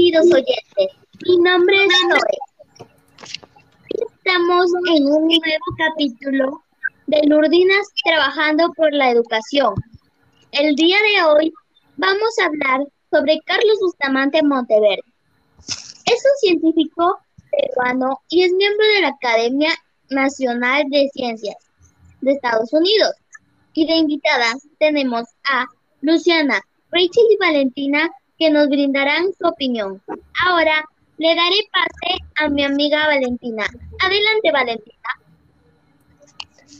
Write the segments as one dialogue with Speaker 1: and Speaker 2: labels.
Speaker 1: queridos oyentes. Mi nombre es Zoe. Estamos en un nuevo capítulo de Lurdinas Trabajando por la Educación. El día de hoy vamos a hablar sobre Carlos Bustamante Monteverde. Es un científico peruano y es miembro de la Academia Nacional de Ciencias de Estados Unidos. Y de invitadas tenemos a Luciana, Rachel y Valentina que nos brindarán su opinión. Ahora le daré pase a mi amiga Valentina. Adelante, Valentina.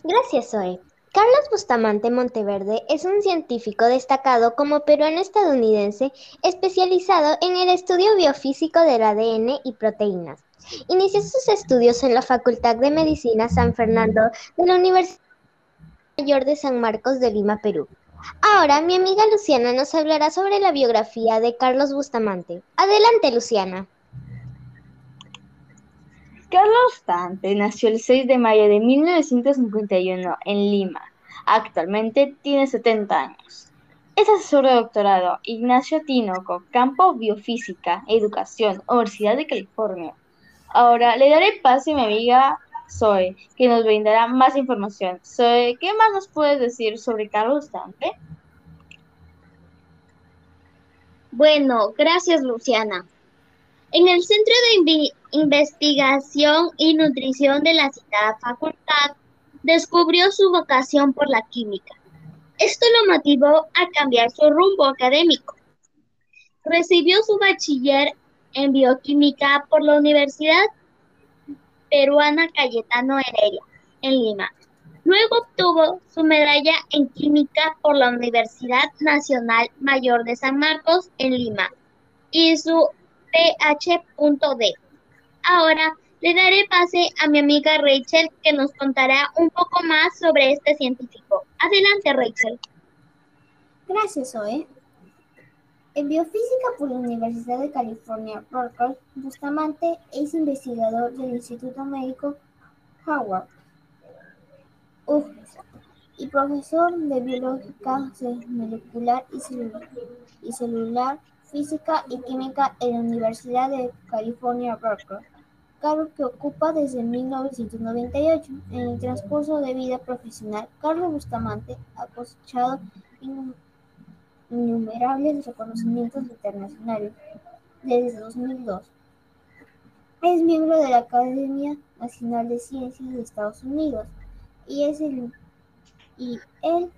Speaker 2: Gracias, Zoe. Carlos Bustamante Monteverde es un científico destacado como peruano estadounidense especializado en el estudio biofísico del ADN y proteínas. Inició sus estudios en la Facultad de Medicina San Fernando de la Universidad Mayor de San Marcos de Lima, Perú. Ahora mi amiga Luciana nos hablará sobre la biografía de Carlos Bustamante. Adelante, Luciana.
Speaker 3: Carlos Bustamante nació el 6 de mayo de 1951 en Lima. Actualmente tiene 70 años. Es asesor de doctorado Ignacio Tinoco, Campo Biofísica, Educación, Universidad de California. Ahora le daré paso a mi amiga Zoe, que nos brindará más información. Zoe, ¿qué más nos puedes decir sobre Carlos Dante?
Speaker 1: Bueno, gracias Luciana. En el Centro de Investigación y Nutrición de la citada facultad, descubrió su vocación por la química. Esto lo motivó a cambiar su rumbo académico. Recibió su bachiller en bioquímica por la Universidad peruana Cayetano Heredia, en Lima. Luego obtuvo su medalla en química por la Universidad Nacional Mayor de San Marcos, en Lima, y su PH.D. Ahora le daré pase a mi amiga Rachel, que nos contará un poco más sobre este científico. Adelante, Rachel.
Speaker 4: Gracias, Zoe. En biofísica por la Universidad de California, Berkeley, Bustamante es investigador del Instituto Médico Howard y profesor de biológica molecular y celular, física y química en la Universidad de California, Berkeley, cargo que ocupa desde 1998. En el transcurso de vida profesional, Carlos Bustamante ha cosechado innumerables reconocimientos internacionales desde 2002. Es miembro de la Academia Nacional de Ciencias de Estados Unidos y es el y él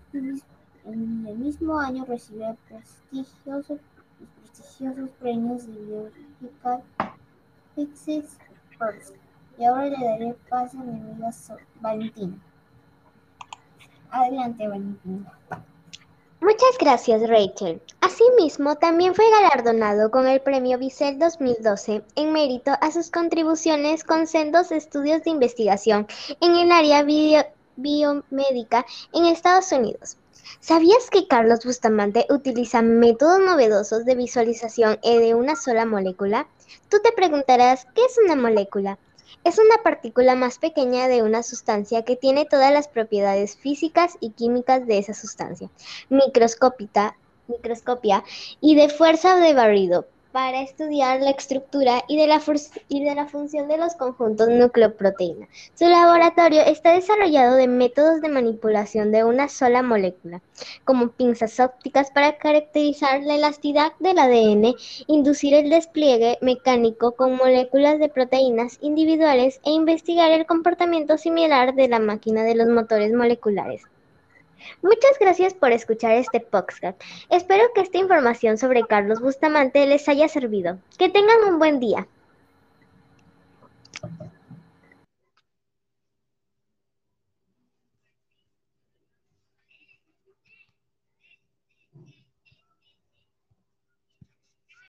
Speaker 4: en el mismo año recibió prestigiosos, prestigiosos premios de Biological Physics First. Y ahora le daré paso a mi amiga Valentina. Adelante, Valentina.
Speaker 2: Muchas gracias, Rachel. Asimismo, también fue galardonado con el Premio Bissell 2012 en mérito a sus contribuciones con sendos estudios de investigación en el área biomédica en Estados Unidos. ¿Sabías que Carlos Bustamante utiliza métodos novedosos de visualización de una sola molécula? Tú te preguntarás, ¿qué es una molécula? Es una partícula más pequeña de una sustancia que tiene todas las propiedades físicas y químicas de esa sustancia, microscópica, microscopia y de fuerza de barrido, para estudiar la estructura y de la, función de los conjuntos nucleoproteína. Su laboratorio está desarrollado de métodos de manipulación de una sola molécula, como pinzas ópticas para caracterizar la elasticidad del ADN, inducir el despliegue mecánico con moléculas de proteínas individuales e investigar el comportamiento similar de la máquina de los motores moleculares. Muchas gracias por escuchar este podcast. Espero que esta información sobre Carlos Bustamante les haya servido. Que tengan un buen día.